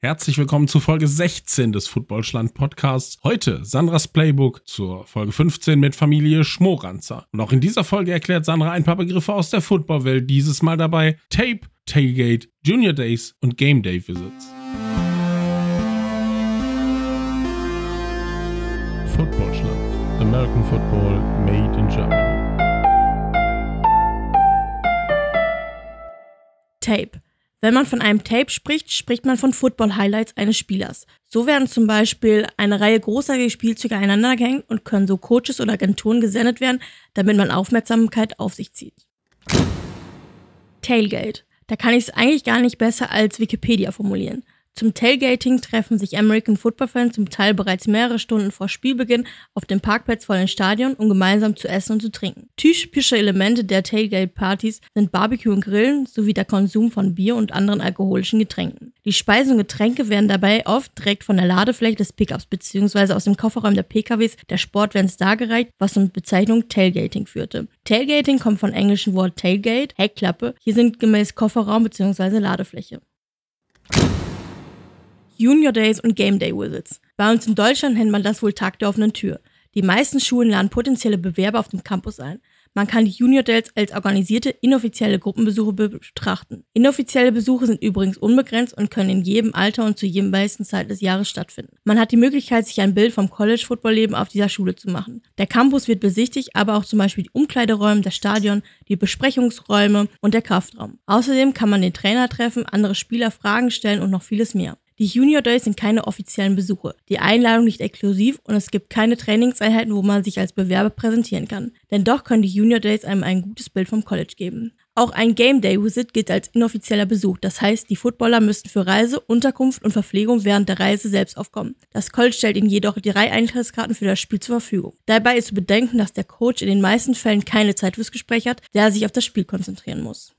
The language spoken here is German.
Herzlich willkommen zu Folge 16 des Footballschland Podcasts. Heute Sandras Playbook zur Folge 15 mit Familie Schmoranzer. Und auch in dieser Folge erklärt Sandra ein paar Begriffe aus der Footballwelt. Dieses Mal dabei Tape, Tailgate, Junior Days und Game Day Visits. Footballschland. American Football made in Germany. Tape. Wenn man von einem Tape spricht, spricht man von Football-Highlights eines Spielers. So werden zum Beispiel eine Reihe großartiger Spielzüge aneinander gehängt und können so Coaches oder Agenturen gesendet werden, damit man Aufmerksamkeit auf sich zieht. Tailgate. Da kann ich es eigentlich gar nicht besser als Wikipedia formulieren. Zum Tailgating treffen sich American Football-Fans zum Teil bereits mehrere Stunden vor Spielbeginn auf dem Parkplatz vor dem Stadion, um gemeinsam zu essen und zu trinken. Typische Elemente der Tailgate-Partys sind Barbecue und Grillen sowie der Konsum von Bier und anderen alkoholischen Getränken. Die Speisen und Getränke werden dabei oft direkt von der Ladefläche des Pickups bzw. aus dem Kofferraum der PKWs der Sportvans dargereicht, was zur Bezeichnung Tailgating führte. Tailgating kommt vom englischen Wort Tailgate, Heckklappe. Hier sind gemäß Kofferraum bzw. Ladefläche. Junior Days und Game Day Visits. Bei uns in Deutschland nennt man das wohl Tag der offenen Tür. Die meisten Schulen laden potenzielle Bewerber auf dem Campus ein. Man kann die Junior Days als organisierte, inoffizielle Gruppenbesuche betrachten. Inoffizielle Besuche sind übrigens unbegrenzt und können in jedem Alter und zu jedem meisten Zeit des Jahres stattfinden. Man hat die Möglichkeit, sich ein Bild vom College-Football-Leben auf dieser Schule zu machen. Der Campus wird besichtigt, aber auch zum Beispiel die Umkleideräume, das Stadion, die Besprechungsräume und der Kraftraum. Außerdem kann man den Trainer treffen, andere Spieler Fragen stellen und noch vieles mehr. Die Junior Days sind keine offiziellen Besuche. Die Einladung nicht exklusiv und es gibt keine Trainingseinheiten, wo man sich als Bewerber präsentieren kann. Denn doch können die Junior Days einem ein gutes Bild vom College geben. Auch ein Game Day Visit gilt als inoffizieller Besuch. Das heißt, die Footballer müssten für Reise, Unterkunft und Verpflegung während der Reise selbst aufkommen. Das College stellt ihnen jedoch drei Eintrittskarten für das Spiel zur Verfügung. Dabei ist zu bedenken, dass der Coach in den meisten Fällen keine Zeit fürs Gespräch hat, der sich auf das Spiel konzentrieren muss.